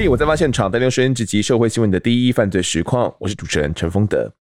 嘿我在发现场，带您收听这集社会新闻的第一犯罪实况。我是主持人陈丰德。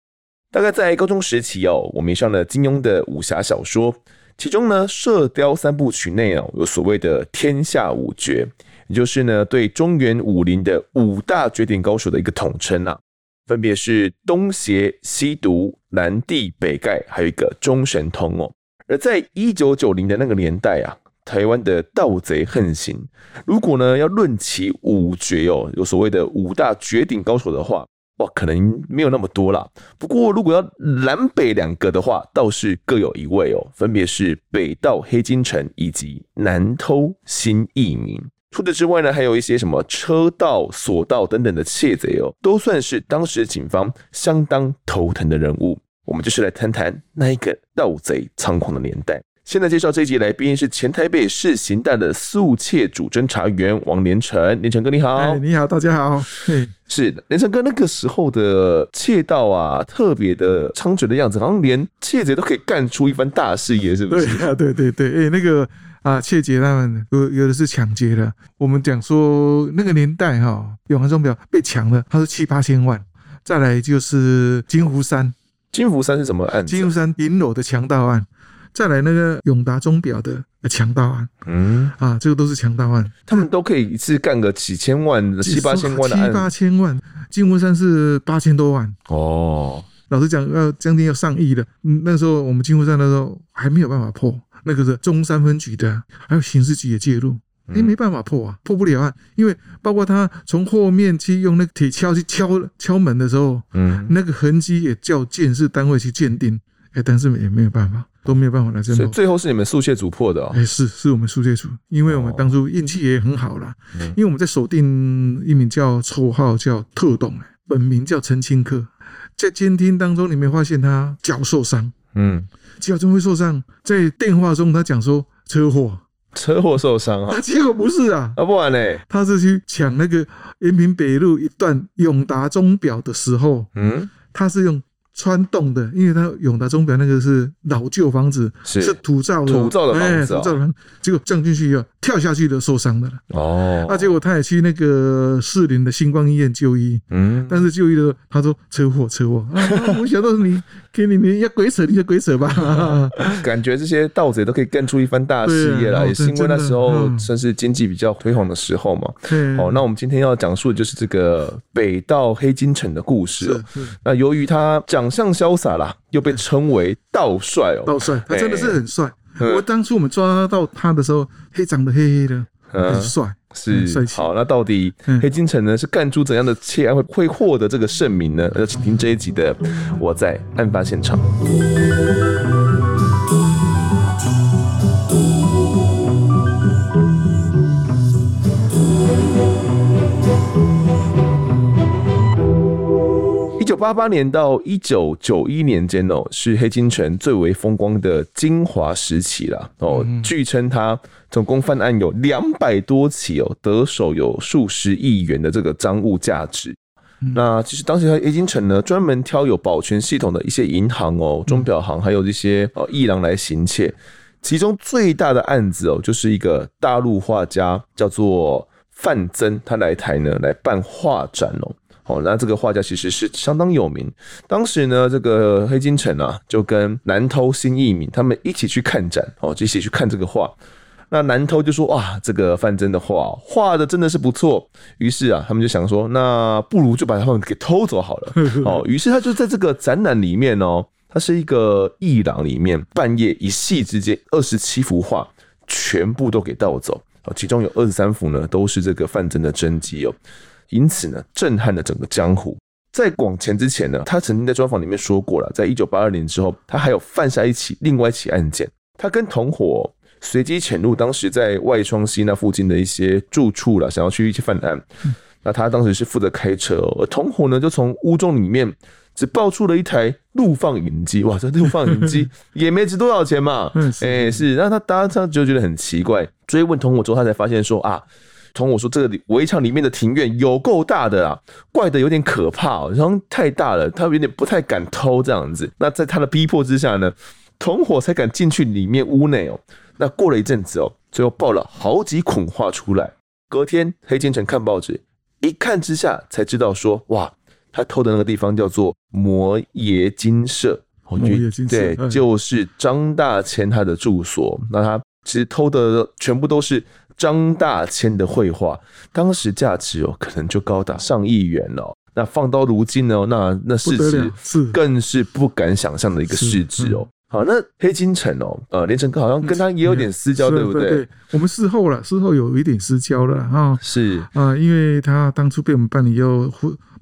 大概在高中时期哦，我迷上了金庸的武侠小说，其中呢，《射雕三部曲》内哦有所谓的天下五绝，也就是呢对中原武林的五大绝顶高手的一个统称啊，分别是东邪、西毒、南帝、北丐，还有一个中神通哦。而在一九九零的那个年代啊。台湾的盗贼横行，如果呢要论起五绝哦，有所谓的五大绝顶高手的话，哇，可能没有那么多啦。不过如果要南北两个的话，倒是各有一位哦，分别是北盗黑金城以及南偷新义民。除此之外呢，还有一些什么车盗、锁盗等等的窃贼哦，都算是当时警方相当头疼的人物。我们就是来谈谈那一个盗贼猖狂的年代。现在介绍这一集来宾是前台北市刑大的速窃主侦查员王连成，连成哥你好。哎，你好，大家好。嘿，是连成哥那个时候的窃盗啊，特别的猖獗的样子，好像连窃贼都可以干出一番大事业，是不是？对啊，对对对，哎，那个啊，窃贼他们有有的是抢劫的。我们讲说那个年代哈、哦，永恒钟表被抢了，他说七八千万。再来就是金湖山，金湖山是什么案子？金湖山银楼的强盗案。再来那个永达钟表的强盗案，嗯。啊，这个都是强盗案，他们都可以一次干个几千万、七八千万的案，七八千万，金湖山是八千多万。哦。老实讲，要将近要上亿的。嗯，那时候我们金湖山那时候还没有办法破，那个是中山分局的，还有刑事局也介入，哎，没办法破啊，破不了案，因为包括他从后面去用那个铁锹去敲敲门的时候，嗯，那个痕迹也叫鉴识单位去鉴定，哎，但是也没有办法。都没有办法来侦破，所以最后是你们速窃组破的哦。哎，是是我们速窃组，因为我们当初运气也很好啦。因为我们在锁定一名叫绰号叫特董，本名叫陈清客，在监听当中你没发现他脚受伤，嗯，脚怎么会受伤？在电话中他讲说车祸，车祸受伤啊，结果不是啊，啊不然呢？他是去抢那个延平北路一段永达钟表的时候，嗯，他是用。穿洞的，因为他永达钟表那个是老旧房子，是，是土造的，土造的房子，哦，土造的房子，结果降进去以后跳下去的受伤的了。哦，那，啊，结果他也去那个士林的星光医院就医，嗯，但是就医的时候他说车祸车祸，啊，我想到你给你你要鬼扯你就鬼扯吧，感觉这些盗贼都可以干出一番大事业来，也是因为那时候算是经济比较辉煌的时候嘛。嗯，好，那我们今天要讲述的就是这个北盗黑金城的故事。那由于他讲。长相潇洒啦，又被称为道帅哦，道帅，他真的是很帅。欸、我当初我们抓到他的时候，黑长得黑黑的，嗯、很帅，是。好，那到底黑金城呢是干出怎样的窃案会会获得这个盛名呢？要请听这一集的《我在案发现场》。九八八年到一九九一年间哦，是黑金城最为风光的精华时期啦。哦，据称他总共犯案有两百多起哦，得手有数十亿元的这个赃物价值。那其实当时黑金城呢，专门挑有保全系统的一些银行哦、钟表行，还有这些哦艺廊来行窃。其中最大的案子哦，就是一个大陆画家叫做范增，他来台呢来办画展哦。哦，那这个画家其实是相当有名。当时呢，这个黑金城啊，就跟南偷新义民他们一起去看展，哦，就一起去看这个画。那南偷就说：“哇，这个范曾的画画的真的是不错。”于是啊，他们就想说：“那不如就把他们给偷走好了。”哦，于是他就在这个展览里面哦，它是一个艺廊里面，半夜一夕之间，二十七幅画全部都给盗走。哦，其中有二十三幅呢，都是这个范曾的真迹哦。因此呢，震撼了整个江湖。在广前之前呢，他曾经在专访里面说过了，在一九八二年之后，他还有犯下一起另外一起案件。他跟同伙随机潜入当时在外双溪那附近的一些住处了，想要去一起犯案。那他当时是负责开车，而同伙呢就从屋中里面只爆出了一台录放影机。哇，这录放影机 也没值多少钱嘛。哎，是。那他当时就觉得很奇怪，追问同伙之后，他才发现说啊。同我说，这个围墙里面的庭院有够大的啊，怪得有点可怕，然后太大了，他有点不太敢偷这样子。那在他的逼迫之下呢，同伙才敢进去里面屋内哦。那过了一阵子哦，最后爆了好几捆画出来。隔天，黑金城看报纸，一看之下才知道说，哇，他偷的那个地方叫做摩耶金舍，摩耶精舍，对，就是张大千他的住所。那他其实偷的全部都是张大千的绘画，当时价值哦，可能就高达上亿元了。那放到如今呢，那那市值更是不敢想象的一个市值哦。好，那黑金城哦，呃，连城哥好像跟他也有点私交，对不对？对，我们事后了，事后有一点私交了哈。是啊，因为他当初被我们办理以后，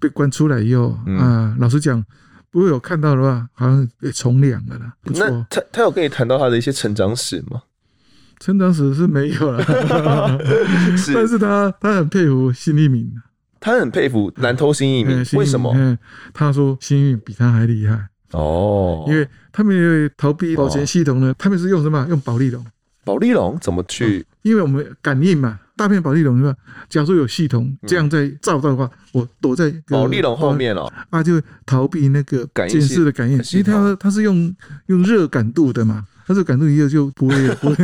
被关出来以后啊，老实讲，不过有看到的话，好像也从良了啦。不错。那他他有跟你谈到他的一些成长史吗？成长史是没有了，但是他他很佩服新一敏，他很佩服南投新一鸣，为什么？他说新一鸣比他还厉害。哦，因为他们有逃避保全系统呢，他们是用什么？用保利龙。保利龙怎么去？因为我们感应嘛，大片保利龙是吧？假如说有系统这样在照到的话，我躲在保利龙后面哦，啊，就逃避那个监视的感应。其实它它是用用热感度的嘛。他是感动一下就不会 不会，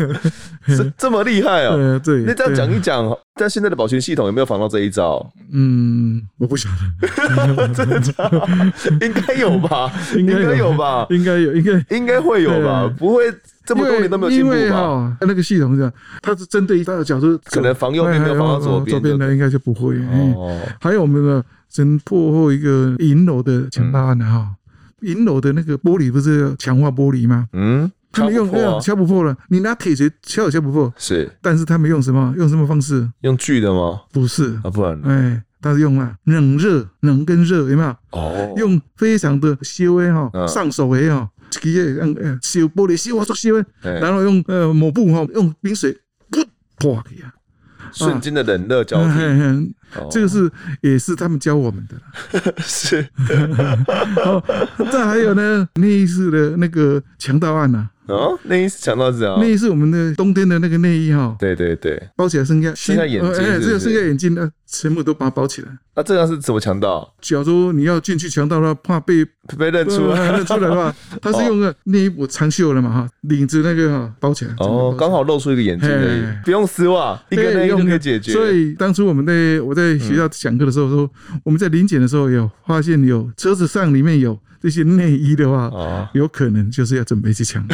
这这么厉害哦。对，那这样讲一讲，但现在的保全系统有没有防到这一招？嗯，我不晓得，真的假的？应该有吧？应该有吧？应该有，应该应该会有吧？不会这么多年都没有进步吧？那个系统是，它是针对它的角度，可能防右边没有防到左边，左边的应该就不会。哦，还有我们的先破获一个银楼的强大案的哈，银楼的那个玻璃不是要强化玻璃吗？嗯。他们用那样敲不破了，你拿铁锤敲也敲不破。是，但是他们用什么？用什么方式？用锯的吗？不是啊，不然，哎，他是用了冷热，冷跟热有没有？哦，用非常的细微哈，上手诶哈，直接让呃修玻璃修啊做细微，然后用呃抹布哈，用冰水噗破开啊。瞬间的冷热交替，这个是也是他们教我们的。是，再还有呢，那一次的那个强盗案呐。哦，内衣是强盗是啊，内衣是我们的冬天的那个内衣哈。对对对，包起来剩下剩下眼睛，哎，只有剩下眼睛呢，全部都把它包起来。那这样是怎么强盗？假如你要进去强盗的话，怕被被认出来，认出来的话，他是用个内衣我长袖了嘛哈，领子那个哈包起来。哦，刚好露出一个眼睛而已，不用丝袜，一个内衣就可以解决。所以当初我们的我在学校讲课的时候说，我们在临检的时候有发现有车子上里面有。这些内衣的话，哦，有可能就是要准备去抢。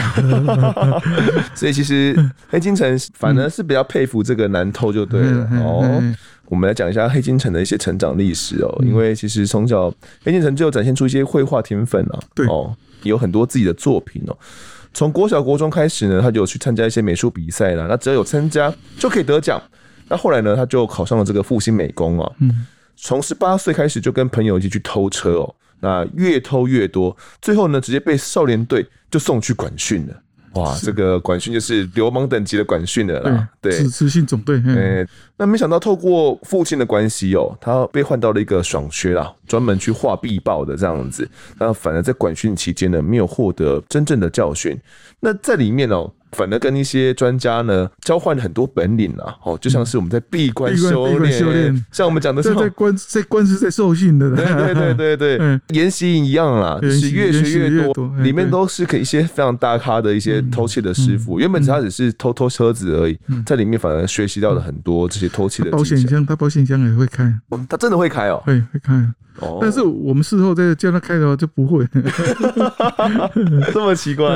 所以其实黑金城反而是比较佩服这个南偷就对了哦。我们来讲一下黑金城的一些成长历史哦，因为其实从小黑金城就展现出一些绘画天分啊，对哦，有很多自己的作品哦。从国小国中开始呢，他就去参加一些美术比赛了，那只要有参加就可以得奖。那后来呢，他就考上了这个复兴美工啊。嗯，从十八岁开始就跟朋友一起去偷车哦。那越偷越多，最后呢，直接被少年队就送去管训了。哇，这个管训就是流氓等级的管训了啦。对，执执行总队。哎，那没想到透过父亲的关系哦，他被换到了一个爽靴啦，专门去画壁报的这样子。那反而在管训期间呢，没有获得真正的教训。那在里面哦。反而跟一些专家呢交换了很多本领啊，哦，就像是我们在闭关修炼，像我们讲的是在关在关是在受训的，对对对对对，研习一样啦，是越学越多，里面都是给一些非常大咖的一些偷窃的师傅，原本他只是偷偷车子而已，在里面反而学习到了很多这些偷窃的。保险箱，他保险箱也会开，他真的会开哦，会会开。哦。但是我们事后再叫他开的话就不会，这么奇怪。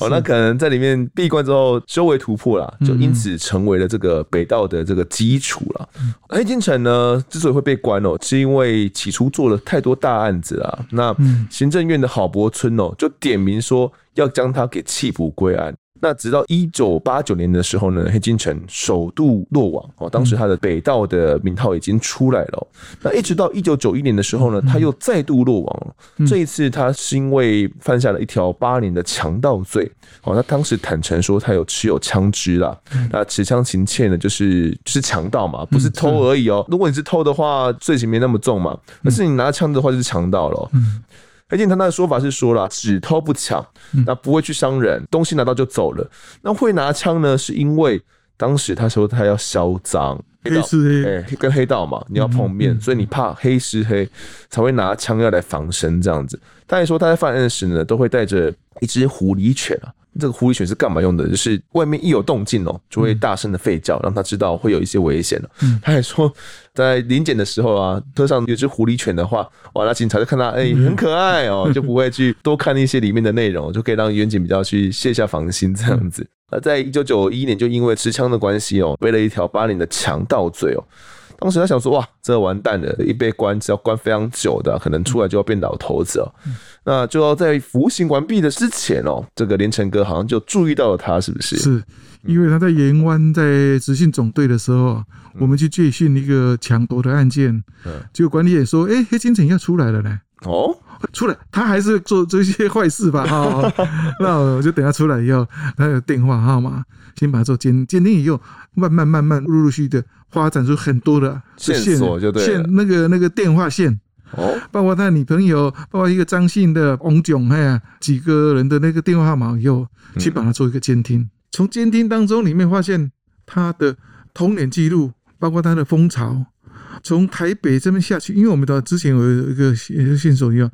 哦，那可能在里面闭关之后修为突破了，就因此成为了这个北道的这个基础了。黑金城呢，之所以会被关哦，是因为起初做了太多大案子啊。那行政院的郝柏村哦，就点名说要将他给弃捕归案。那直到一九八九年的时候呢，黑金城首度落网哦，当时他的北道的名号已经出来了。那一直到一九九一年的时候呢，他又再度落网了。这一次他是因为犯下了一条八年的强盗罪哦，他当时坦诚说他有持有枪支啦。那持枪行窃呢，就是就是强盗嘛，不是偷而已哦。如果你是偷的话，罪行没那么重嘛，但是你拿枪的话就是强盗了。黑金城他的说法是说了，只偷不抢，那不会去伤人，东西拿到就走了。那会拿枪呢，是因为当时他说他要销赃，黑吃黑，哎，跟黑道嘛，你要碰面，所以你怕黑吃黑，才会拿枪要来防身这样子。他还说他在犯案时呢，都会带着一只狐狸犬啊。这个狐狸犬是干嘛用的？就是外面一有动静哦，就会大声的吠叫，让他知道会有一些危险了。嗯，他还说，在临检的时候啊，车上有只狐狸犬的话，哇，那警察就看他，哎、欸，很可爱哦，就不会去多看一些里面的内容，就可以让员警比较去卸下防心这样子。那在一九九一年，就因为持枪的关系哦，背了一条八年的强盗罪哦。当时他想说，哇，这完蛋了，一被关是要关非常久的，可能出来就要变老头子哦。那就要在服刑完毕的之前哦，这个连城哥好像就注意到了他，是不是？是因为他在盐湾在执行总队的时候，我们去接训一个抢夺的案件，结果管理员说，哎，黑金城要出来了呢。哦，出来，他还是做这些坏事吧？哈，那我就等他出来以后，他有电话号码，先把它做鉴鉴定以后，慢慢慢慢陆陆续续的发展出很多的线索，就对，线那个那个电话线。哦，包括他女朋友，包括一个张姓的翁炯，哎呀，几个人的那个电话号码，以后去把他做一个监听。从监听当中里面发现他的童年记录，包括他的风潮，从台北这边下去，因为我们的之前有一个线索一样，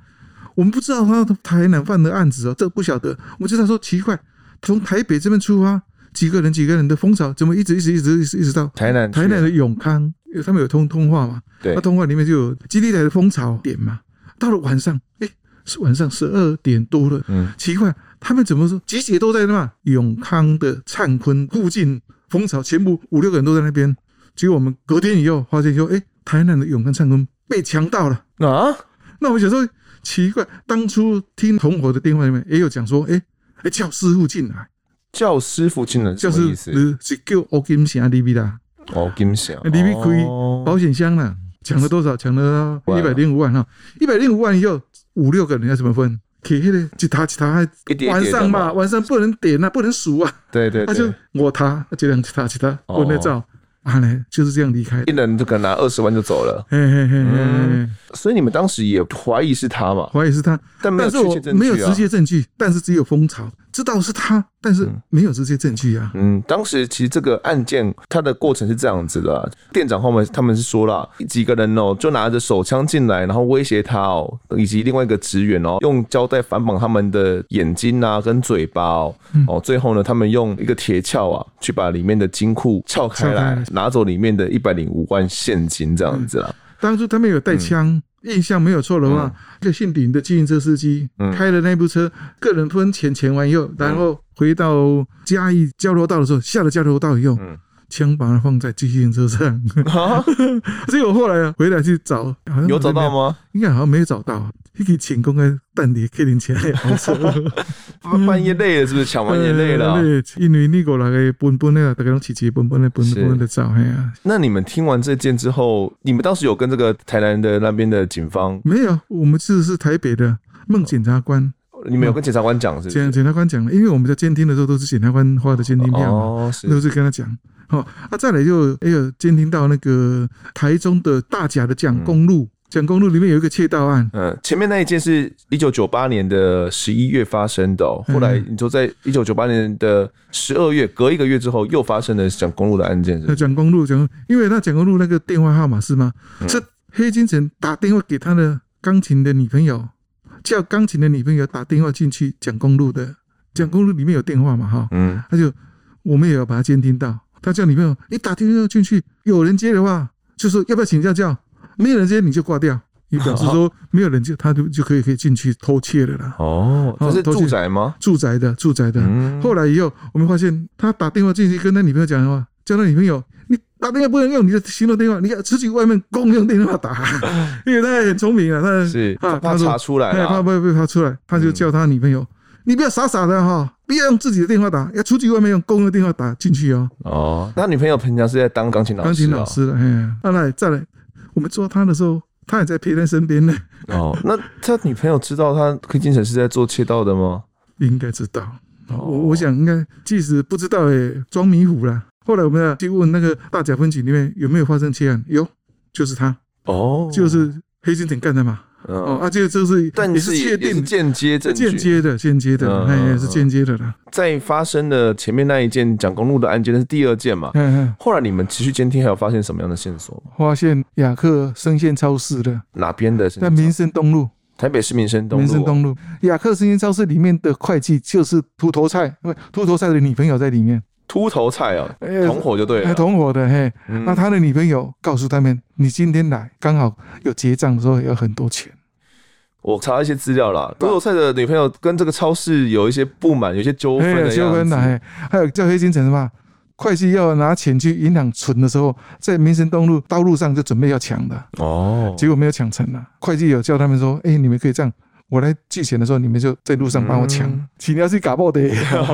我们不知道他台南犯的案子哦，这不晓得。我就他说奇怪，从台北这边出发，几个人几个人的风潮，怎么一直一直一直一直一直到台南台南的永康，因为他们有通通话嘛。对，那通话里面就有基地台的蜂巢点嘛。到了晚上，哎、欸，是晚上十二点多了。嗯，奇怪，他们怎么说集结都在那嘛？永康的灿坤附近蜂巢，全部五六个人都在那边。结果我们隔天以后发现说，哎、欸，台南的永康灿坤被强盗了啊！那我们想说奇怪，当初听同伙的电话里面也有讲说，哎、欸，哎，叫师傅进来，叫师傅进来，什么意思？是是叫欧金祥里边的，欧金祥里面开保险箱了。抢了多少？抢了一百零五万哈！一百零五万以后，五六个人要怎么分？可以的，就他其他还晚上嘛，晚上不能点啊，不能数啊。对对，他就我他，就两其他其他不能照。啊嘞，就是这样离开，一人就可能拿二十万就走了。嘿嘿嘿嘿，所以你们当时也怀疑是他嘛？怀疑是他，但没有确切证据，没有直接证据，但是只有风潮，知道是他，但是没有直接证据啊。嗯，当时其实这个案件它的过程是这样子的，店长后面他们是说了几个人哦，就拿着手枪进来，然后威胁他哦，以及另外一个职员哦，用胶带反绑他们的眼睛啊跟嘴巴哦，哦，最后呢，他们用一个铁锹啊去把里面的金库撬开来。拿走里面的一百零五万现金，这样子啊。当初他们有带枪，嗯、印象没有错的话，一个姓林的自行车司机开了那部车，个人分钱钱完以后，然后回到嘉义交流道的时候，下了交流道以后，枪把它放在自行车上。所以我后来啊，回来去找，好像有找到吗？应该好像没有找到。一个成功的蛋里可以领钱，半夜累了是不是？抢完也累了。对，因为那个那个奔奔的，大家拢齐齐奔奔的奔奔的找。哎呀，那你们听完这件之后，你们当时有跟这个台南的那边的警方？没有，我们其实是台北的孟检察官。你没有跟检察官讲是？检检察官讲了，因为我们在监听的时候都是检察官发的监听票嘛，都是跟他讲。好，啊，再来就哎呦，监听到那个台中的大甲的蒋公路。蒋公路里面有一个窃盗案，嗯，前面那一件是一九九八年的十一月发生的，喔，后来你说在一九九八年的十二月，隔一个月之后又发生了蒋公路的案件是，是蒋公路，蒋，因为那蒋公路那个电话号码是吗？嗯、是黑金城打电话给他的钢琴的女朋友，叫钢琴的女朋友打电话进去讲公路的，讲公路里面有电话嘛，哈，嗯，他就我们也要把他监听到，他叫女朋友，你打电话进去，有人接的话，就说要不要请教教。没有人接你就挂掉，你表示说没有人接，他就就可以可以进去偷窃了啦。哦，这是住宅吗？住宅的，住宅的。嗯、后来以后，我们发现他打电话进去跟他女朋友讲的话，叫他女朋友，你打电话不能用你的行动电话，你要出去外面公用电话打。因为他也很聪明啊，他是啊，他查出来，他不会被查出来，他就叫他女朋友，嗯、你不要傻傻的哈，不要用自己的电话打，要出去外面用公用电话打进去哦。哦，他女朋友平常是在当钢琴老师，钢琴老师的。哎，再来再来。我们抓他的时候，他也在陪在身边呢。哦，那他女朋友知道他柯金城是在做窃盗的吗？应该知道。我、哦、我想应该，即使不知道，也装迷糊了。后来我们要去问那个大甲分局里面有没有发生窃案，有，就是他。哦，就是黑金城干的嘛。哦，啊，这个就是，但是也是确定间接证据，间接的，间接的，哎，是间接的啦。在发生的前面那一件蒋公路的案件，那是第二件嘛？嗯，后来你们持续监听，还有发现什么样的线索？发现雅克生鲜超市的哪边的？在民生东路。台北市民生东路。民生东路，雅克生鲜超市里面的会计就是秃头菜，因为秃头菜的女朋友在里面。秃头菜啊，同伙就对了，哎，同伙的嘿。嗯、那他的女朋友告诉他们：“你今天来，刚好有结账的时候有很多钱。”我查一些资料啦，秃头菜的女朋友跟这个超市有一些不满，有些纠纷的纠纷的。还有叫黑金城什么？会计要拿钱去银行存的时候，在民生东路道路上就准备要抢的哦，结果没有抢成了。会计有叫他们说：“哎、欸，你们可以这样。”我来寄钱的时候，你们就在路上帮我抢，请你要去搞爆的。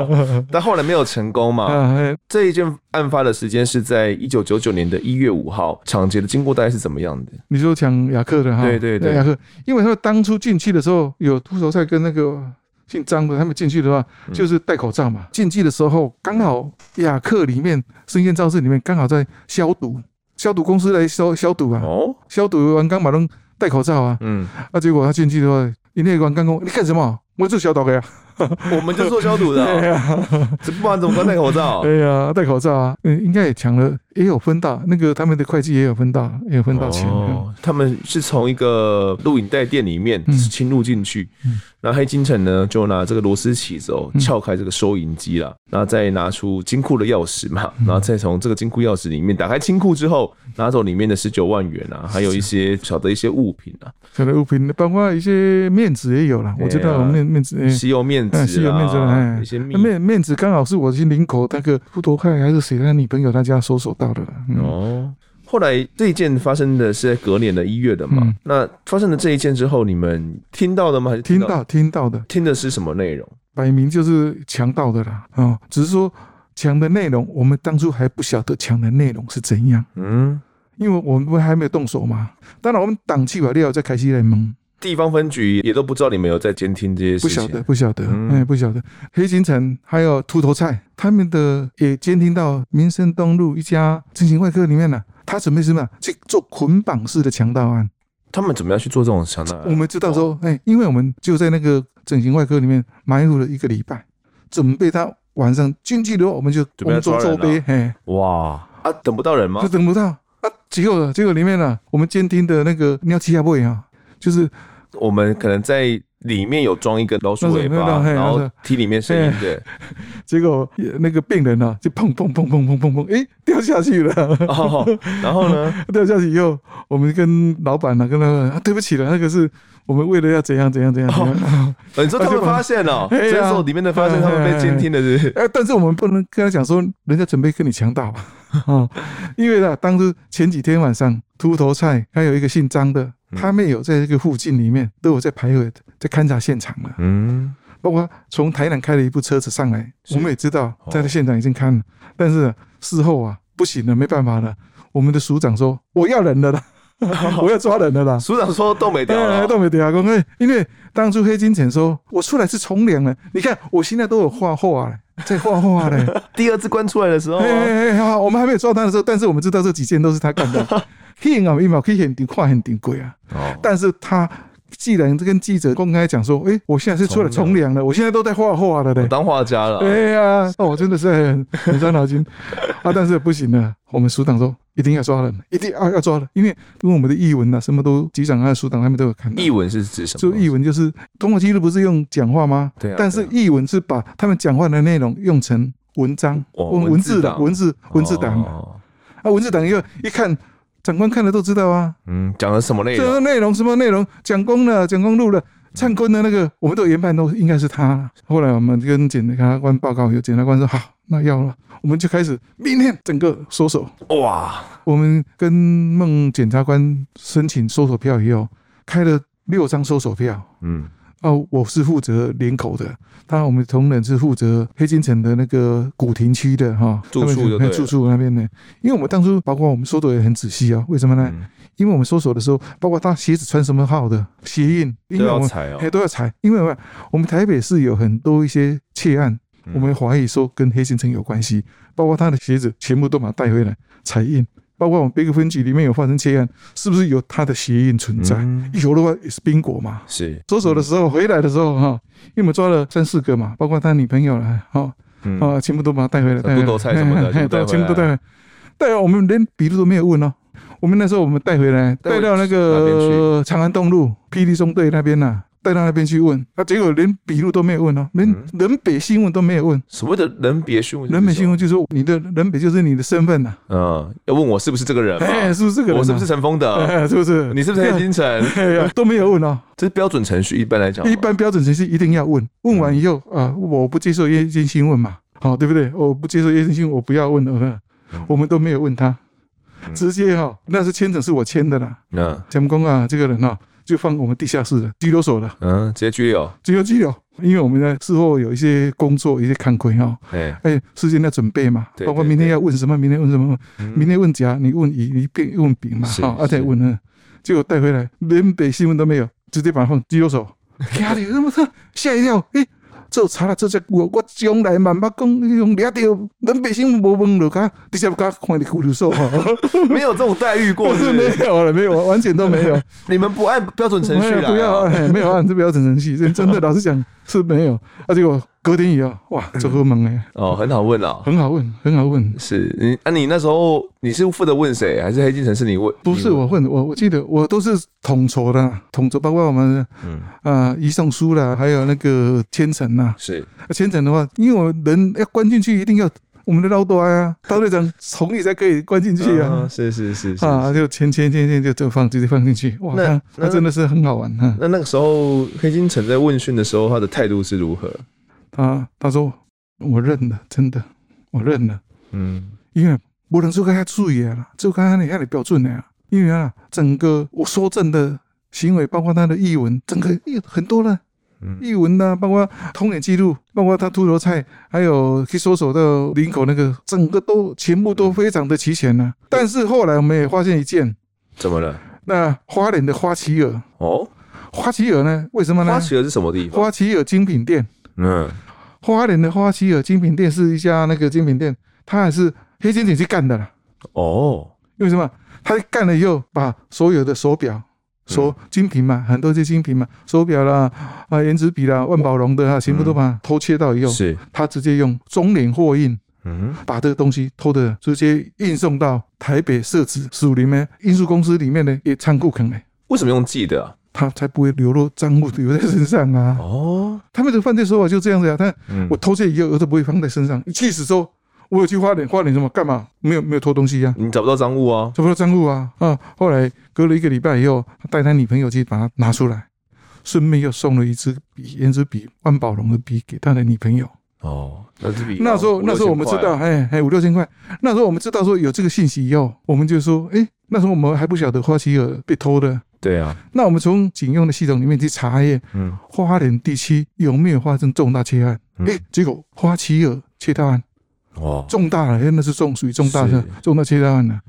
但后来没有成功嘛。这一件案发的时间是在一九九九年的一月五号，抢劫的经过大概是怎么样的？你说抢雅克的哈？对对对，雅克，因为他当初进去的时候有秃头菜跟那个姓张的，他们进去的话就是戴口罩嘛。进去的时候刚好雅克里面生鲜超市里面刚好在消毒，消毒公司来消消毒啊。哦，消毒完刚把人戴口罩啊。嗯，那结果他进去的话。你那关刚工，你干什么？我做消毒的呀，我们就做消毒的。对呀，这不然怎么敢戴口罩？对呀，戴口罩啊，嗯，应该也抢了，也有分到那个他们的会计也有分到，也有分到钱。哦，他们是从一个录影带店里面侵入进去。嗯。那黑金城呢，就拿这个螺丝起子哦，撬开这个收银机了，然后再拿出金库的钥匙嘛，然后再从这个金库钥匙里面打开金库之后，拿走里面的十九万元啊，还有一些小的一些物品啊，小的物品，包括一些面子也有了，我知道面面纸，吸油面纸，吸油面子，哎，一些面面子刚好是我去林口那个富多快还是谁他女朋友他家搜索到的哦。后来这一件发生的是在隔年的一月的嘛？嗯、那发生了这一件之后，你们听到的吗？还是听到，听到的？听的是什么内容？摆明就是强盗的啦！哦，只是说强的内容，我们当初还不晓得强的内容是怎样。嗯，因为我们还没有动手嘛。当然，我们挡起瓦料再开始来蒙。地方分局也都不知道你们有在监听这些事情。不晓得，不晓得，哎、嗯，不晓得。黑金城还有秃头菜，他们的也监听到民生东路一家整形外科里面呢。他准备什么？去做捆绑式的强盗案。他们怎么样去做这种强盗案？我们知道说，哎、欸，因为我们就在那个整形外科里面埋伏了一个礼拜，准备他晚上进去的话，我们就工作周备。嘿，哇啊，等不到人吗？就等不到啊！结果结果里面呢、啊，我们监听的那个尿气下不啊，就是我们可能在。里面有装一个老鼠尾巴，然后听里面声音的，结果那个病人呢就砰砰砰砰砰砰砰，哎，掉下去了。然后呢，掉下去以后，我们跟老板呢跟他说，对不起了，那个是我们为了要怎样怎样怎样。你说他们发现了，这时候里面的发现他们被监听的是，哎，但是我们不能跟他讲说，人家准备跟你强盗啊，因为呢，当时前几天晚上秃头菜还有一个姓张的。他们有在这个附近里面都有在徘徊，在勘察现场了。嗯，包括从台南开了一部车子上来，我们也知道在这现场已经看了，但是事后啊不行了，没办法了。我们的署长说我要人了啦，我要抓人了啦。署长说都没掉了，都没掉啊！因为因为当初黑金城说我出来是从良了，你看我现在都有画画了，在画画嘞。第二次关出来的时候，好，我们还没有抓他的时候，但是我们知道这几件都是他干的。听啊，一秒可以很顶，快很顶贵啊！哦，但是他既然跟记者公开讲说，哎，我现在是出来从良了，我现在都在画画了嘞，当画家了。对呀，哦，真的是很很伤脑筋啊！但是不行了，我们署长说一定要抓人，一定要要抓人，因为因为我们的译文啊，什么都局长啊、署长他们都有看到。译文是指什么？就译文就是通过记录不是用讲话吗？对啊。但是译文是把他们讲话的内容用成文章、文文字的文字文字档啊，文字档又一看。长官看了都知道啊，嗯，讲了什么内容？这个内容什么内容？蒋公了蒋公路的灿坤的那个，我们都研判都应该是他。后来我们跟检察官报告，有检察官说好，那要了，我们就开始明天整个搜索。哇，我们跟孟检察官申请搜索票以后，开了六张搜索票。嗯。哦，我是负责林口的，他我们同仁是负责黑金城的那个古亭区的哈。住处的住处那边的，因为我们当初包括我们搜索也很仔细啊，为什么呢？嗯、因为我们搜索的时候，包括他鞋子穿什么号的鞋印，因为我们都要采哦，都要采，因为我们台北市有很多一些窃案，我们怀疑说跟黑金城有关系，包括他的鞋子全部都把它带回来采印。包括我们别个分局里面有发生窃案，是不是有他的鞋印存在？嗯、有的话也是宾果嘛。是搜索的时候回来的时候哈，因为我们抓了三四个嘛，包括他女朋友了，哈，啊，全部都把他带回来，带秃头菜什么的，全部都带回来。带我们连笔录都没有问哦，我们那时候我们带回来，带到那个长安东路霹雳中队那边呐、啊。带到那边去问，他结果连笔录都没有问哦，连人北新闻都没有问。所谓的人别新闻，人北新闻就是说你的人北就是你的身份呐。嗯，要问我是不是这个人？哎，是不是这个人？我是不是陈峰的？是不是？你是不是叶金城？都没有问哦。这是标准程序，一般来讲，一般标准程序一定要问。问完以后啊，我不接受夜间新闻嘛，好，对不对？我不接受夜间新闻，我不要问了。我们都没有问他，直接哈，那是签证是我签的啦。嗯，讲公啊，这个人啊。就放我们地下室的拘留所了，嗯，直接拘留，直接拘留，因为我们呢事后有一些工作，一些看亏哈，哎哎，事先要准备嘛，包括明天要问什么，明天问什么，明天问甲，你问乙，你变问丙嘛，好，啊再问呢，结果带回来连北新闻都没有，直接把它放拘留所，吓你那么吓，吓一跳，哎。做查了这些我我将来慢慢讲，用掠到老百姓无问了，他直接甲看你苦留说，没有这种待遇过 是是，没有了，没有，完全都没有。你们不按标准程序了，不要，没有按这标准程序，真的，老实讲是没有，啊结果。隔天也要，哇，做噩梦哎！哦，很好问啊，很好问，很好问。是你啊？你那时候你是负责问谁？还是黑金城是你问？不是我问，我我记得我都是统筹的，统筹包括我们嗯啊移送书啦，还有那个千层呐。是千层的话，因为我人要关进去，一定要我们的老多啊，大队长同意才可以关进去啊。是是是啊，就签签签签就就放直接放进去。哇，那那真的是很好玩哈。那那个时候黑金城在问讯的时候，他的态度是如何？他他说我认了，真的我认了，嗯，因为不能做个太注意了，做个你看你标准的呀，因为啊，整个我说证的行为，包括他的译文，整个很多了，嗯，译文呐，包括通联记录，包括他秃头菜，还有去搜索到林口那个，整个都全部都非常的齐全了。但是后来我们也发现一件，怎么了？那花莲的花旗尔哦，花旗尔呢？为什么呢？花旗尔是什么地方？花旗尔精品店，嗯。花莲的花旗尔精品店是一家那个精品店，他还是黑金警去干的啦。哦，为什么？他干了以后，把所有的手表、手精品嘛，很多些精品嘛，手表啦、啊原子笔啦、万宝龙的啊，全部都把它偷窃到以后，是，他直接用中联货运，嗯，把这个东西偷的直接运送到台北社子署里面运输公司里面的一仓库坑里。为什么用寄的啊？他才不会流落赃物留在身上啊！哦，他们的犯罪手法就这样子啊！他我偷窃以后，我都不会放在身上。即使说我有去花莲，花莲什么干嘛？没有没有偷东西呀？你找不到赃物啊？找不到赃物啊！啊！后来隔了一个礼拜以后，带他女朋友去把它拿出来，顺便又送了一支笔，原子笔，万宝龙的笔给他的女朋友。哦，那支笔那时候那时候我们知道，哎哎五六千块。那时候我们知道说有这个信息以后，我们就说，哎，那时候我们还不晓得花旗尔被偷的。对啊，那我们从警用的系统里面去查验，嗯，花莲地区有没有发生重大窃案？哎、嗯，结果花旗尔窃盗案，哦，重大了，那是重属于重大的重大窃盗案了。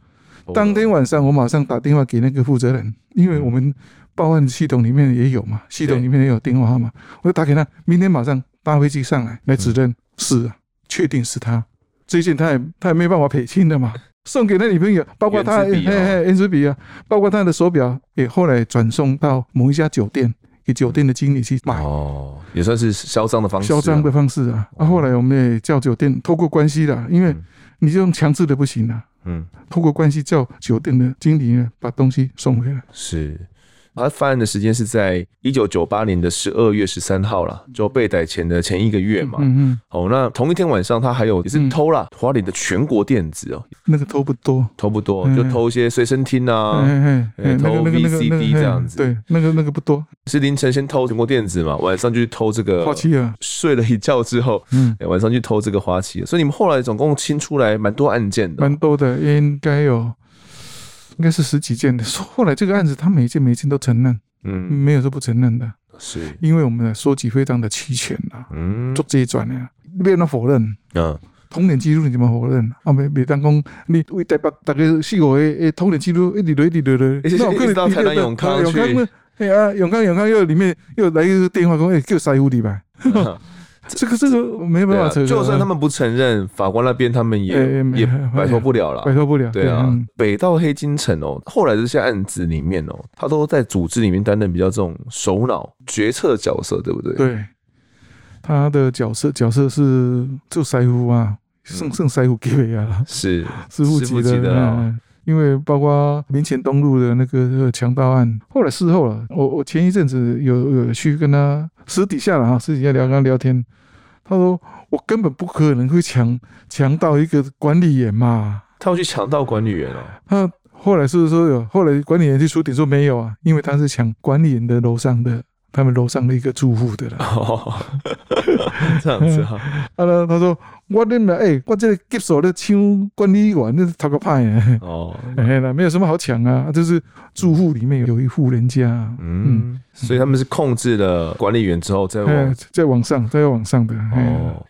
哦、当天晚上我马上打电话给那个负责人，因为我们报案系统里面也有嘛，系统里面也有电话号码，我就打给他，明天马上搭飞机上来来指认，嗯、是啊，确定是他，这件他也他也没办法赔清的嘛。送给那女朋友，包括他，嘿嘿，原子笔啊，包括他的手表，也后来转送到某一家酒店，给酒店的经理去买。哦，也算是销赃的方式。销赃的方式啊，啊，后来我们也叫酒店透过关系的，因为你这种强制的不行啊。嗯，透过关系叫酒店的经理呢，把东西送回来。是。他犯案的时间是在一九九八年的十二月十三号了，就被逮前的前一个月嘛。嗯嗯。哦，那同一天晚上，他还有也是偷啦花莲的全国电子哦。那个偷不多，偷不多，就偷一些随身听啊，偷 VCD 这样子。对，那个那个不多。是凌晨先偷全国电子嘛，晚上就去偷这个花旗啊。睡了一觉之后，嗯，晚上去偷这个花旗尔。所以你们后来总共清出来蛮多案件的。蛮多的，应该有。应该是十几件的，后来这个案子他每一件每一件都承认，嗯，没有说不承认的，是。因为我们的收集非常的齐全呐，嗯，做这一转呢，没有人否认，啊，通联记录你怎么否认？啊，没没当讲你为台北大概四五个诶，通联记录一直来一直来来，那我可能到台南永康去，哎呀，永康永康又里面又来一个电话讲，哎，叫师傅的吧。这个这个没办法承认，就算他们不承认，法官那边他们也也摆脱不了了，摆脱不了。对啊，北到黑金城哦，后来这些案子里面哦，他都在组织里面担任比较这种首脑决策角色，对不对？对，他的角色角色是就师傅啊，圣圣师傅级别啊，是师傅级的。因为包括民前东路的那个强盗案，后来事后了，我我前一阵子有有去跟他私底下了哈，私底下聊跟他聊天，他说我根本不可能会强强到一个管理员嘛，他要去强盗管理员哦，他后来是不是说有，后来管理员去出庭说没有啊，因为他是抢管理员的楼上的。他们楼上的一个住户的了，哦，这样子哈。啊，他他说我那边哎，我这个接手的抢管理员那是讨个派哎。哦，哎，那没有什么好抢啊，就是住户里面有一户人家。嗯，所以他们是控制了管理员之后再往再往上再往上的。哦，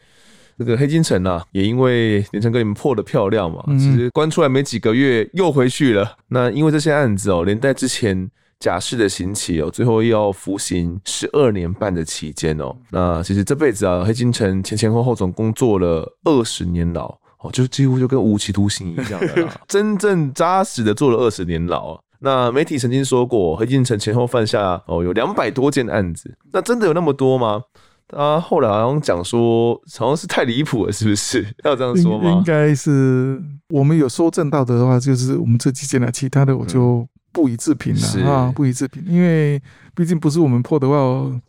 这个黑金城啊，也因为连城哥你们破得漂亮嘛，其实关出来没几个月又回去了。那因为这些案子哦，连带之前。假释的刑期哦，最后要服刑十二年半的期间哦。那其实这辈子啊，黑金城前前后后总共坐了二十年牢哦，就几乎就跟无期徒刑一样的啦，真正扎实的坐了二十年牢。那媒体曾经说过，黑金城前后犯下哦有两百多件案子，那真的有那么多吗？他后来好像讲说，好像是太离谱了，是不是？要这样说吗？应该是我们有收证到的话，就是我们这几件了，其他的我就、嗯。不予置评了啊！不予置评，因为毕竟不是我们破的话，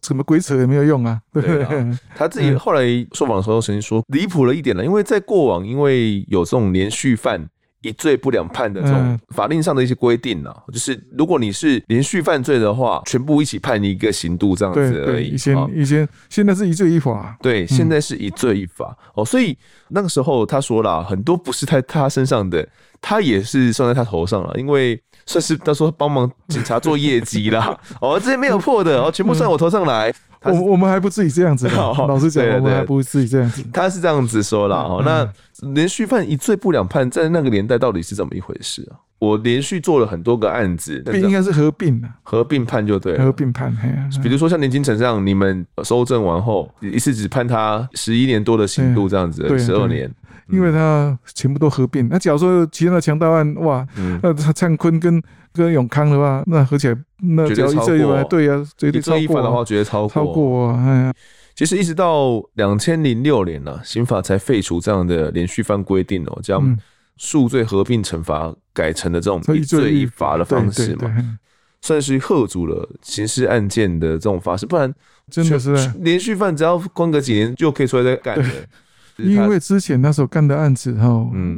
什么鬼扯也没有用啊，对不对？对啊，他自己后来受访的时候曾经说离谱了一点了，因为在过往，因为有这种连续犯一罪不两判的这种法令上的一些规定啊，就是如果你是连续犯罪的话，全部一起判你一个刑度这样子而已。以前以前现在是一罪一罚，对，现在是一罪一罚哦。所以那个时候他说了很多不是在他身上的，他也是算在他头上了，因为。算是他说帮忙警察做业绩啦，哦，这些没有破的哦，全部算我头上来。我我们还不至于这样子，老实讲，我们还不至于这样子。他是这样子说啦。哦，那连续犯一罪不两判，在那个年代到底是怎么一回事啊？我连续做了很多个案子，应该是合并的，合并判就对了，合并判。比如说像年金城这样，你们收证完后一次只判他十一年多的刑度这样子，十二年。因为他全部都合并，那假如说其他的强盗案，哇，嗯、那他灿坤跟跟永康的话，那合起来，那只要一罪一罚，对呀，绝对超过。一罚的话，绝对超过。超过啊！哎呀，其实一直到两千零六年呢、啊，刑法才废除这样的连续犯规定哦，将数罪合并惩罚改成的这种一罪一罚的方式嘛，算是吓阻了刑事案件的这种方式，不然真的是连续犯只要关个几年就可以出来再干的。因为之前那时候干的案子哈，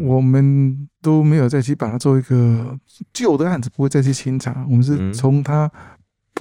我们都没有再去把它做一个旧的案子，不会再去清查。我们是从他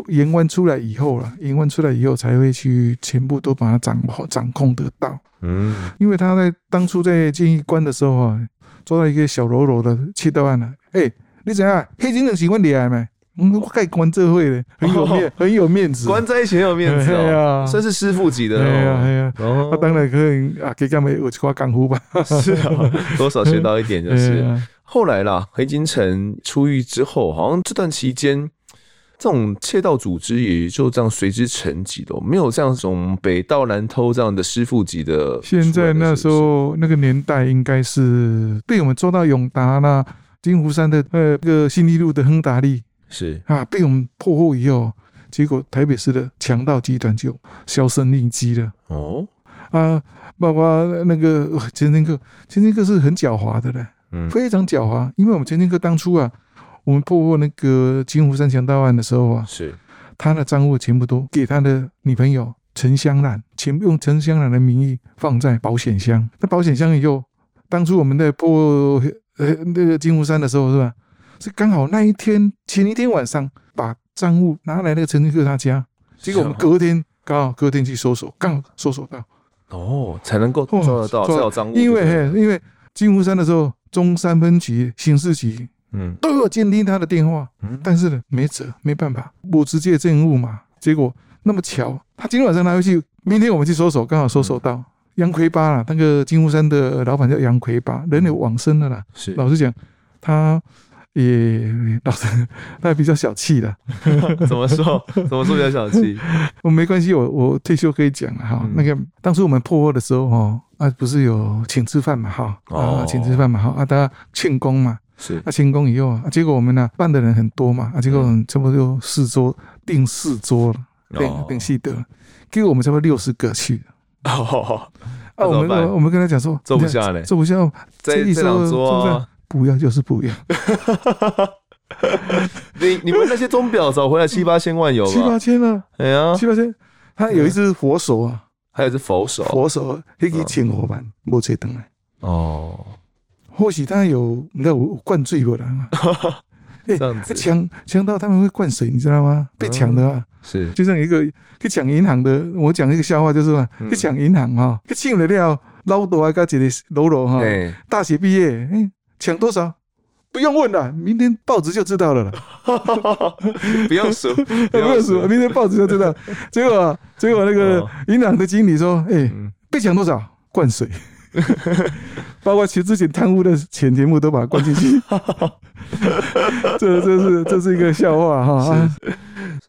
延弯出来以后了，延弯出来以后才会去全部都把它掌掌控得到。嗯，因为他在当初在监狱关的时候啊，做到一个小喽啰的窃盗案了。哎，你怎样？黑金城喜欢你来没？嗯，我盖关这会的，很有面，很有面子。关在一起很有面子哦，算是师傅级的。哎呀哎呀，那当然可以啊，给他们有句干呼吧。是啊，多少学到一点就是。后来啦，黑金城出狱之后，好像这段期间，这种窃盗组织也就这样随之沉寂了，没有像这种北盗南偷这样的师傅级的。现在那时候那个年代，应该是被我们抓到永达啦、金湖山的呃个新一路的亨达利。是啊，被我们破获以后，结果台北市的强盗集团就销声匿迹了。哦，啊，包括那个前前科，前前科是很狡猾的嘞，嗯，非常狡猾。因为我们前前科当初啊，我们破获那个金湖山强盗案的时候啊，是他的账户全部都给他的女朋友陈香兰，全部用陈香兰的名义放在保险箱。那保险箱以后，当初我们在破呃那个金湖山的时候，是吧？是刚好那一天前一天晚上把赃物拿来那个陈金克他家，结果我们隔天刚好隔天去搜索，刚好搜索到，哦，才能够抓得到赃物。因为因为金湖山的时候，中山分局刑事局嗯都有监听他的电话，嗯，但是呢没辙，没办法，我直接证物嘛。结果那么巧，他今天晚上拿回去，明天我们去搜索，刚好搜索到杨奎八了。那个金湖山的老板叫杨奎八，人也往生了啦。是，老实讲，他。也老实，他比较小气的。怎么说？怎么说比较小气？我 没关系，我我退休可以讲了哈。嗯、那个当初我们破获的时候哈，啊不是有请吃饭嘛哈，啊请吃饭嘛哈，啊大家庆功嘛，是。啊庆功以后啊，结果我们呢办的人很多嘛，啊结果差不多就四桌订四桌了，订订四桌，结果我们差不多六十个去。哦，啊我们我们跟他讲说，坐不下嘞，坐不下，这这两桌。不要就是不要。你你们那些钟表找回来七八千万有吧？七八千啊，哎呀，七八千。他有一只佛手啊，还有一只佛手，佛手那个千五万，没吹灯来。哦，或许他有那有灌醉过的。哎，抢抢到他们会灌水，你知道吗？被抢的啊，是就像一个去抢银行的。我讲一个笑话，就是嘛去抢银行哈，去抢了料，老多啊加一个喽啰哈，大学毕业，哎，抢多少？不用问了，明天报纸就知道了了。不用数，不用数，明天报纸就知道。结果，结果那个银行的经理说：“哎、欸，被抢多少？灌水，包括其实之前贪污的钱全部都把它灌进去。这，这是这是一个笑话哈。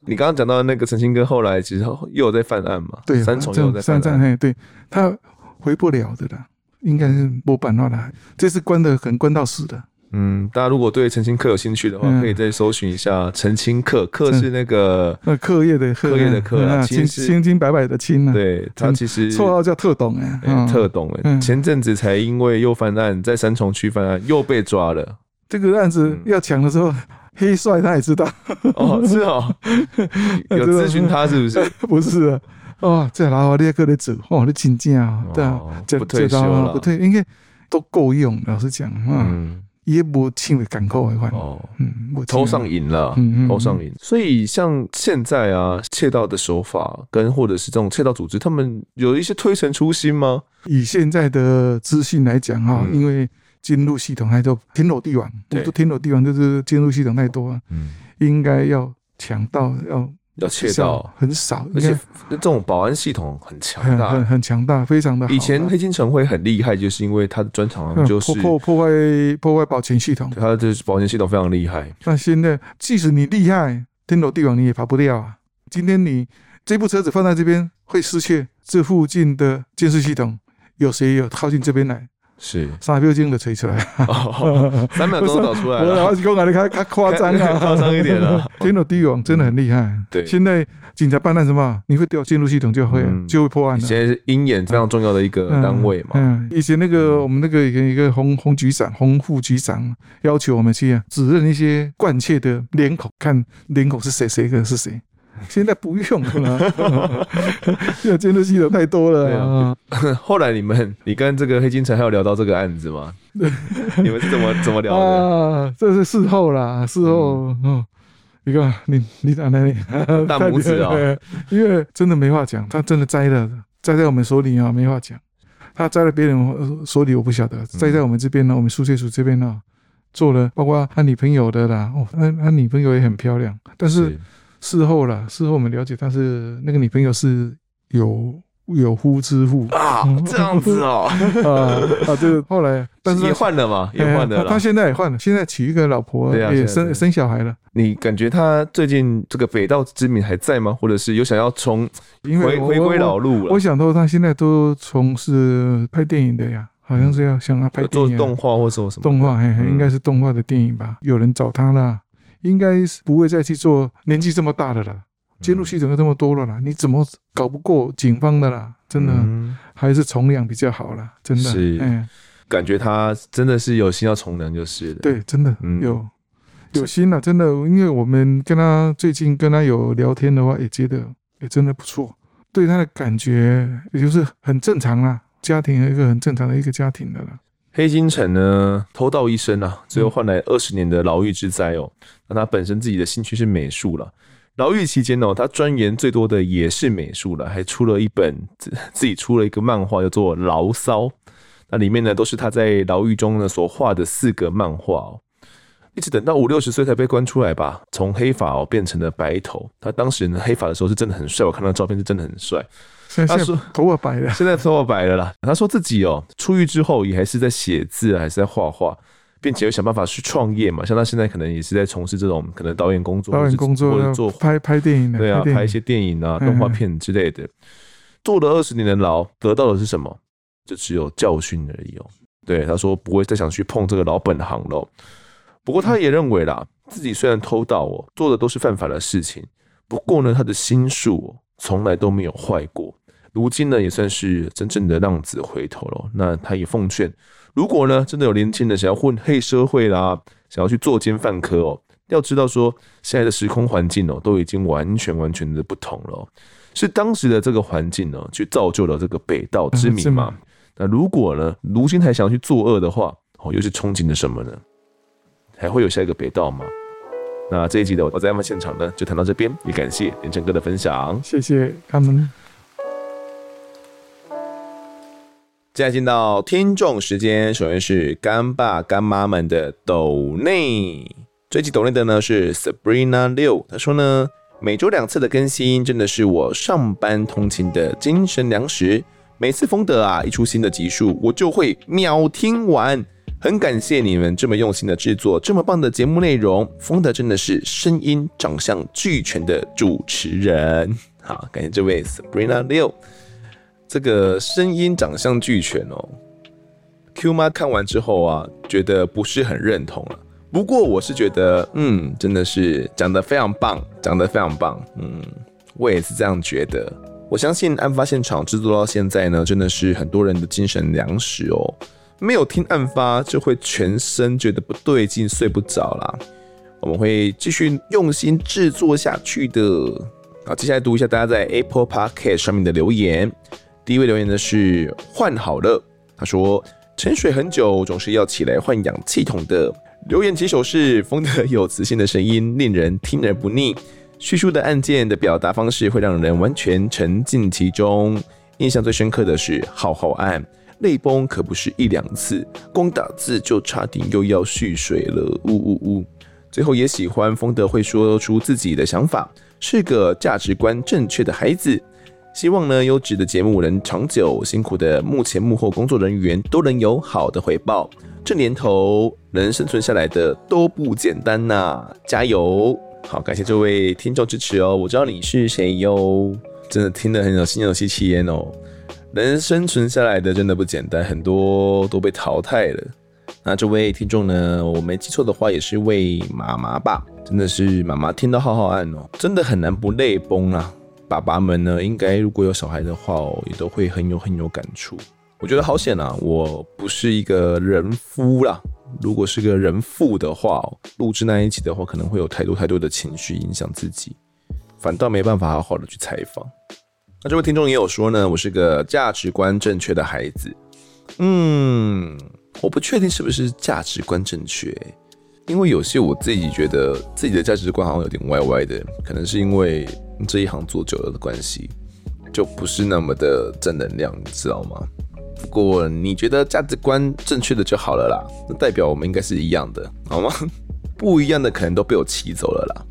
你刚刚讲到那个陈兴哥，后来其实又有在犯案嘛？对，三重又在犯案。嘿，对，他回不了的啦，应该是没办法了。这次关的可能关到死的。嗯，大家如果对陈清客有兴趣的话，可以再搜寻一下陈清客。客是那个那课业的课业的课，清清清白白的清啊。对，他其实绰号叫特董哎，特董哎。前阵子才因为又犯案，在三重区犯案又被抓了。这个案子要抢的时候，黑帅他也知道哦，是哦，有咨询他是不是？不是啊，哦，这老华你还可以走哦，你请假对啊，不退休了，不退应该都够用。老实讲，嗯。也不轻的港口的话，哦，嗯，偷上瘾了，嗯嗯，偷上瘾。所以像现在啊，窃盗的手法跟或者是这种窃盗组织，他们有一些推陈出新吗？以现在的资讯来讲哈，因为进入系统还都天罗地网，对，天罗地网就是进入系统太多啊，嗯，应该要抢到要。要窃盗很少，而且这种保安系统很强大，很很强大，非常的好。以前黑金城会很厉害，就是因为他的专长就是破破坏破坏保全系统，他的保全系统非常厉害。那现在即使你厉害，天罗地网你也跑不掉啊！今天你这部车子放在这边会失窃，这附近的监视系统有谁有靠近这边来？是三秒钟就吹出来，三秒钟都找出来了。我是讲啊，你看较夸张啊，夸张一点了。天罗地网真的很厉害。对，现在警察办案什么，你会调进入系统就会就会破案。现在是鹰眼非常重要的一个单位嘛。嗯，以前那个我们那个一个一个洪洪局长、洪副局长要求我们去指认一些惯窃的脸孔，看脸孔是谁，谁个是谁。现在不用了，现在监视系统太多了。啊，后来你们，你跟这个黑金城还有聊到这个案子吗？你们是怎么怎么聊的？啊，这是事后啦，事后。嗯，你看，你你在哪里？大拇指啊！因为真的没话讲，他真的栽了，栽在我们手里啊，没话讲。他栽了别人手里，我不晓得。栽在我们这边呢，我们苏窃署这边呢，做了，包括他女朋友的啦。哦，他他女朋友也很漂亮，但是。事后了，事后我们了解，但是那个女朋友是有有夫之妇啊，这样子哦，啊啊，这个 后来，但是也换了嘛，也换了，他现在也换了，现在娶一个老婆，也生生小孩了。你感觉他最近这个匪道之名还在吗？或者是有想要从回回归老路了？我想到他现在都从事拍电影的呀，好像是要想要拍做动画或者什么动画，嘿，应该是动画的电影吧？有人找他了。应该是不会再去做年纪这么大的了，监入系统又这么多了啦，你怎么搞不过警方的啦？真的还是从良比较好啦，真的。是，嗯，感觉他真的是有心要从良就是的。对，真的有有心了，真的，因为我们跟他最近跟他有聊天的话，也觉得也真的不错，对他的感觉也就是很正常啦，家庭一个很正常的一个家庭的了。黑金城呢，偷盗一生啊，最后换来二十年的牢狱之灾哦。那他本身自己的兴趣是美术了，牢狱期间哦，他钻研最多的也是美术了，还出了一本自自己出了一个漫画，叫做《牢骚》。那里面呢，都是他在牢狱中呢所画的四个漫画哦。一直等到五六十岁才被关出来吧，从黑发哦变成了白头。他当时呢黑发的时候是真的很帅，我看到照片是真的很帅。他说头发白了，现在头发白了啦。他说自己哦，出狱之后也还是在写字，还是在画画，并且有想办法去创业嘛。像他现在可能也是在从事这种可能导演工作，导演工作或者做拍拍电影的，对啊，拍一些电影啊、动画片之类的。坐了二十年的牢，得到的是什么？就只有教训而已哦。对，他说不会再想去碰这个老本行了。不过他也认为啦，自己虽然偷盗哦，做的都是犯法的事情，不过呢，他的心术从来都没有坏过。如今呢也算是真正的浪子回头了。那他也奉劝，如果呢真的有年轻人想要混黑社会啦，想要去作奸犯科哦，要知道说现在的时空环境哦都已经完全完全的不同了，是当时的这个环境呢去造就了这个北道之名嘛。那如果呢如今还想要去作恶的话，哦又是憧憬着什么呢？还会有下一个北道吗？那这一集的我在案发现场呢，就谈到这边，也感谢连城哥的分享，谢谢他们。接下来进到听众时间，首先是干爸干妈们的抖内，这一集抖内的呢是 Sabrina 六，他说呢，每周两次的更新真的是我上班通勤的精神粮食，每次丰德啊一出新的集数，我就会秒听完。很感谢你们这么用心的制作，这么棒的节目内容。丰德真的是声音长相俱全的主持人。好，感谢这位 Sabrina 六，这个声音长相俱全哦。Q 妈看完之后啊，觉得不是很认同了。不过我是觉得，嗯，真的是讲得非常棒，讲得非常棒。嗯，我也是这样觉得。我相信案发现场制作到现在呢，真的是很多人的精神粮食哦。没有听案发，就会全身觉得不对劲，睡不着啦。我们会继续用心制作下去的。好，接下来读一下大家在 Apple Podcast 上面的留言。第一位留言的是换好了，他说沉水很久，总是要起来换氧气筒的。留言起手是风德有磁性的声音，令人听而不腻。叙述的案件的表达方式会让人完全沉浸其中。印象最深刻的是浩浩案。泪崩可不是一两次，光打字就差点又要蓄水了，呜呜呜！最后也喜欢风德会说出自己的想法，是个价值观正确的孩子。希望呢优质的节目能长久，辛苦的幕前幕后工作人员都能有好的回报。这年头能生存下来的都不简单呐、加油！好，感谢这位听众支持哦，我知道你是谁哟，真的听得很有心有戚戚焉哦。能生存下来的真的不简单，很多都被淘汰了。那这位听众呢，我没记错的话，也是位妈妈吧？真的是妈妈听到浩浩案哦，真的很难不泪崩啊！爸爸们呢，应该如果有小孩的话哦，也都会很有很有感触。我觉得好险啊，我不是一个人夫啦。如果是个人父的话，录制那一集的话，可能会有太多太多的情绪影响自己，反倒没办法好好的去采访。那这位听众也有说呢，我是个价值观正确的孩子。嗯，我不确定是不是价值观正确，因为有些我自己觉得自己的价值观好像有点歪歪的，可能是因为这一行做久了的关系，就不是那么的正能量，你知道吗？不过你觉得价值观正确的就好了啦，那代表我们应该是一样的，好吗？不一样的可能都被我骑走了啦。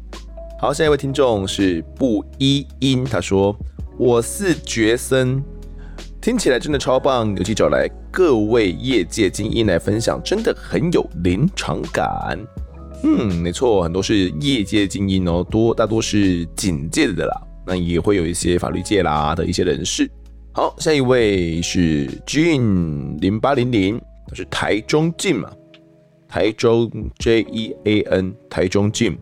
好，下一位听众是布依音，他说。我是觉森，听起来真的超棒，尤其找来各位业界精英来分享，真的很有临场感。嗯，没错，很多是业界精英哦，多大多是警界的啦，那也会有一些法律界啦的一些人士。好，下一位是 Jean 零八零零，他是台中 Jim 嘛，台中 J E A N，台中 Jim，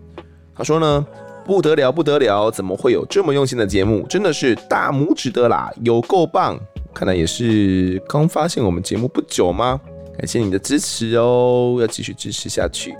他说呢。不得了，不得了！怎么会有这么用心的节目？真的是大拇指的啦，有够棒！看来也是刚发现我们节目不久吗？感谢你的支持哦，要继续支持下去。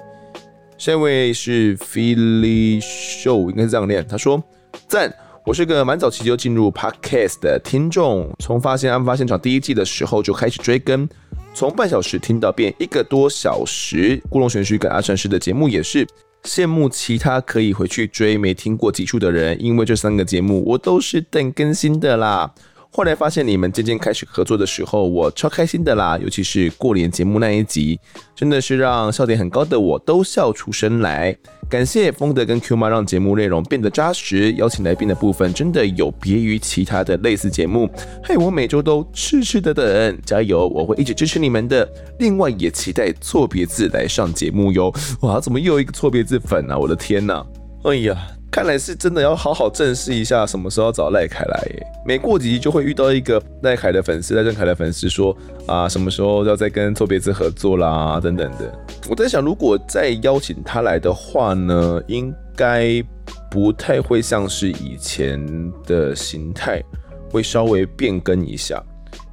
下一位是 Philly Show，应该是这样念。他说：赞！我是个蛮早期就进入 Podcast 的听众，从发现案发现场第一季的时候就开始追更，从半小时听到变一个多小时。故弄玄虚跟阿善师的节目也是。羡慕其他可以回去追没听过几处的人，因为这三个节目我都是等更新的啦。后来发现你们渐渐开始合作的时候，我超开心的啦。尤其是过年节目那一集，真的是让笑点很高的我都笑出声来。感谢丰德跟 Q 妈让节目内容变得扎实，邀请来宾的部分真的有别于其他的类似节目，嘿我每周都痴痴的等。加油，我会一直支持你们的。另外也期待错别字来上节目哟。哇，怎么又一个错别字粉啊？我的天呐！哎呀。看来是真的要好好正视一下，什么时候要找赖凯来耶？每过几集就会遇到一个赖凯的粉丝、赖正凯的粉丝说啊，什么时候要再跟错别字合作啦，等等的。我在想，如果再邀请他来的话呢，应该不太会像是以前的形态。会稍微变更一下，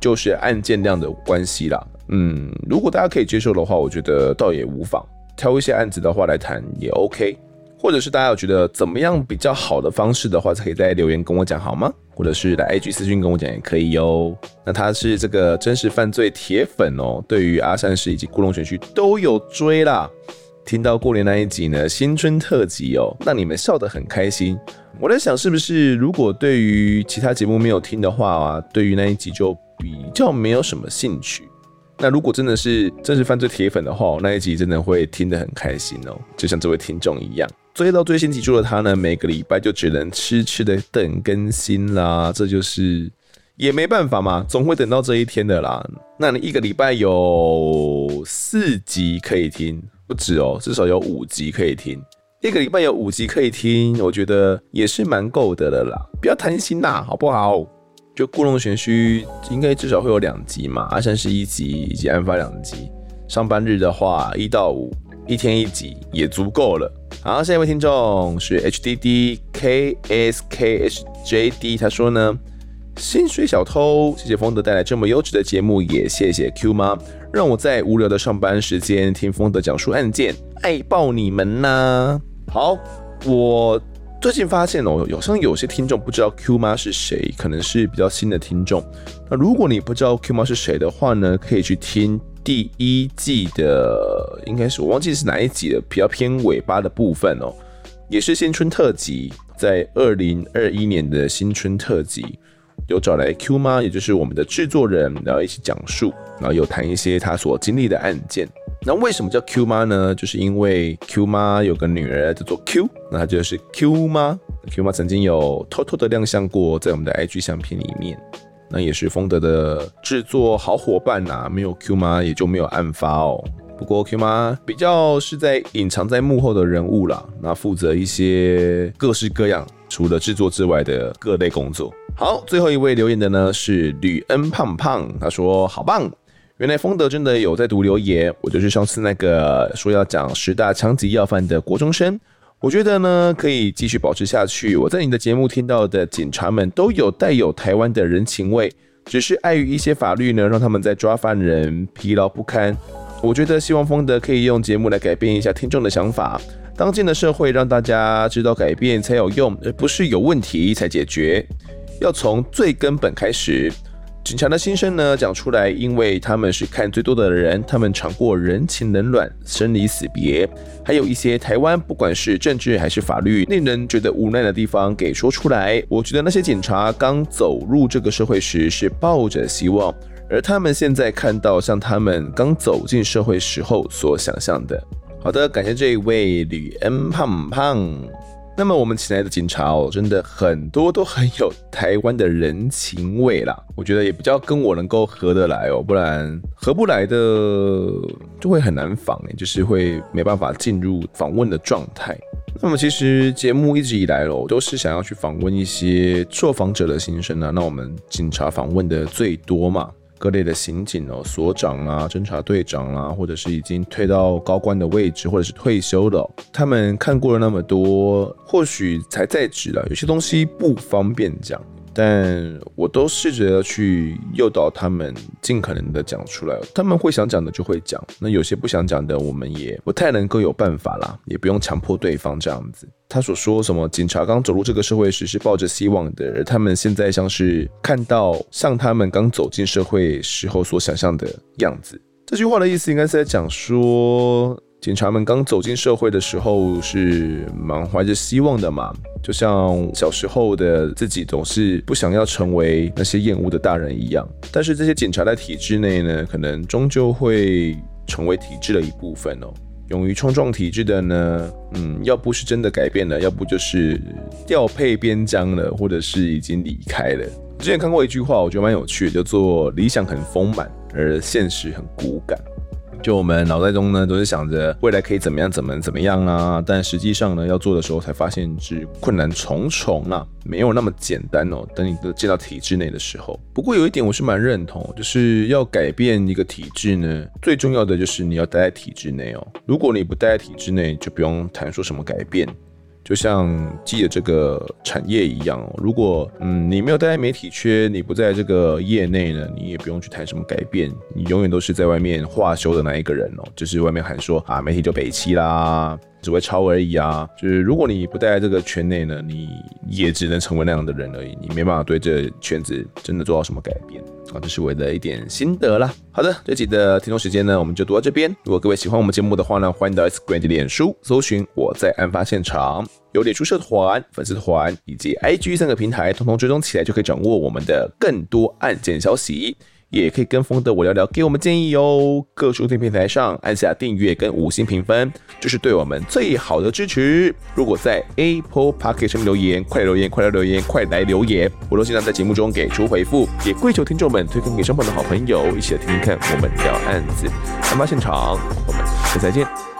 就是案件量的关系啦。嗯，如果大家可以接受的话，我觉得倒也无妨，挑一些案子的话来谈也 OK。或者是大家有觉得怎么样比较好的方式的话，可以在留言跟我讲好吗？或者是来 IG 私讯跟我讲也可以哟。那他是这个真实犯罪铁粉哦，对于阿善师以及故弄玄虚都有追啦。听到过年那一集呢，新春特辑哦，让你们笑得很开心。我在想，是不是如果对于其他节目没有听的话啊，对于那一集就比较没有什么兴趣。那如果真的是真实犯罪铁粉的话，那一集真的会听得很开心哦，就像这位听众一样。追到最新集数的他呢，每个礼拜就只能痴痴的等更新啦，这就是也没办法嘛，总会等到这一天的啦。那你一个礼拜有四集可以听，不止哦，至少有五集可以听。一个礼拜有五集可以听，我觉得也是蛮够的了啦。不要贪心呐，好不好？就故弄玄虚，应该至少会有两集嘛，阿善师一集以及案发两集。上班日的话，一到五。一天一集也足够了。好，下一位听众是 HDD KSKHJD，他说呢，薪水小偷，谢谢丰德带来这么优质的节目，也谢谢 Q 妈，让我在无聊的上班时间听丰德讲述案件，爱爆你们呐、好，我最近发现哦，好像有些听众不知道 Q 妈是谁，可能是比较新的听众。那如果你不知道 Q 妈是谁的话呢，可以去听。第一季的应该是我忘记是哪一集了，比较偏尾巴的部分哦，也是新春特辑，在二零二一年的新春特辑有找来 Q 妈，也就是我们的制作人，然后一起讲述，然后有谈一些他所经历的案件。那为什么叫 Q 妈呢？就是因为 Q 妈有个女儿叫做 Q，那她就是 Q 妈。Q 妈曾经有偷偷的亮相过在我们的 IG 相片里面。那也是丰德的制作好伙伴呐、没有 Q 妈也就没有案发哦。不过 Q 妈比较是在隐藏在幕后的人物啦，那负责一些各式各样除了制作之外的各类工作。好，最后一位留言的呢是吕恩胖胖，他说好棒，原来丰德真的有在读留言，我就是上次那个说要讲十大枪击要犯的国中生。我觉得呢，可以继续保持下去。我在你的节目听到的警察们都有带有台湾的人情味，只是碍于一些法律呢，让他们在抓犯人疲劳不堪。我觉得希望丰德可以用节目来改变一下听众的想法。当今的社会让大家知道改变才有用，而不是有问题才解决，要从最根本开始。警察的心声呢，讲出来，因为他们是看最多的人，他们尝过人情冷暖、生离死别，还有一些台湾不管是政治还是法律令人觉得无奈的地方给说出来。我觉得那些警察刚走入这个社会时是抱着希望，而他们现在看到像他们刚走进社会时候所想象的。好的，感谢这一位吕恩胖胖。那么我们请来的警察哦，真的很多都很有台湾的人情味啦。我觉得也比较跟我能够合得来哦，不然合不来的就会很难访诶，就是会没办法进入访问的状态。那么其实节目一直以来哦，都是想要去访问一些受访者的心声啊。那我们警察访问的最多嘛。各类的刑警哦，所长啊，侦查队长啊，或者是已经退到高官的位置，或者是退休的，他们看过了那么多，或许才在职了，有些东西不方便讲。但我都试着要去诱导他们，尽可能的讲出来。他们会想讲的就会讲，那有些不想讲的，我们也不太能够有办法啦，也不用强迫对方这样子。他所说什么，警察刚走入这个社会时是抱着希望的，而他们现在像是看到像他们刚走进社会时候所想象的样子。这句话的意思应该是在讲说。警察们刚走进社会的时候是满怀着希望的嘛，就像小时候的自己总是不想要成为那些厌恶的大人一样。但是这些警察在体制内呢，可能终究会成为体制的一部分哦。勇于冲撞体制的呢，嗯，要不是真的改变了，要不就是调配边疆了，或者是已经离开了。之前看过一句话，我觉得蛮有趣的，叫做“理想很丰满，而现实很骨感”。就我们脑袋中呢，都是想着未来可以怎么样，怎么怎么样啊，但实际上呢，要做的时候才发现是困难重重啊，没有那么简单哦。等你都进到体制内的时候，不过有一点我是蛮认同，就是要改变一个体制呢，最重要的就是你要待在体制内哦。如果你不待在体制内，就不用谈说什么改变。就像记者这个产业一样哦，如果嗯你没有待在媒体圈，你不在这个业内呢，你也不用去谈什么改变，你永远都是在外面画休的那一个人哦，就是外面喊说啊媒体就北七啦，只会抄而已啊，就是如果你不待在这个圈内呢，你也只能成为那样的人而已，你没办法对这圈子真的做到什么改变。啊，这是我的一点心得啦。好的，这集的听众时间呢，我们就读到这边。如果各位喜欢我们节目的话呢，欢迎到 Instagram 的脸书搜寻我在案发现场，有脸书社团、粉丝团以及 IG 三个平台，通通追踪起来，就可以掌握我们的更多案件消息。也可以跟风的我聊聊，给我们建议哟。各收听平台上按下订阅跟五星评分，就是对我们最好的支持。如果在 Apple Podcast 上面留言，快来留言，快来留言，快来留言，我都尽量在节目中给出回复。也跪求听众们推荐给身旁的好朋友，一起来听听看我们聊案子。案发现场，我们下次再见。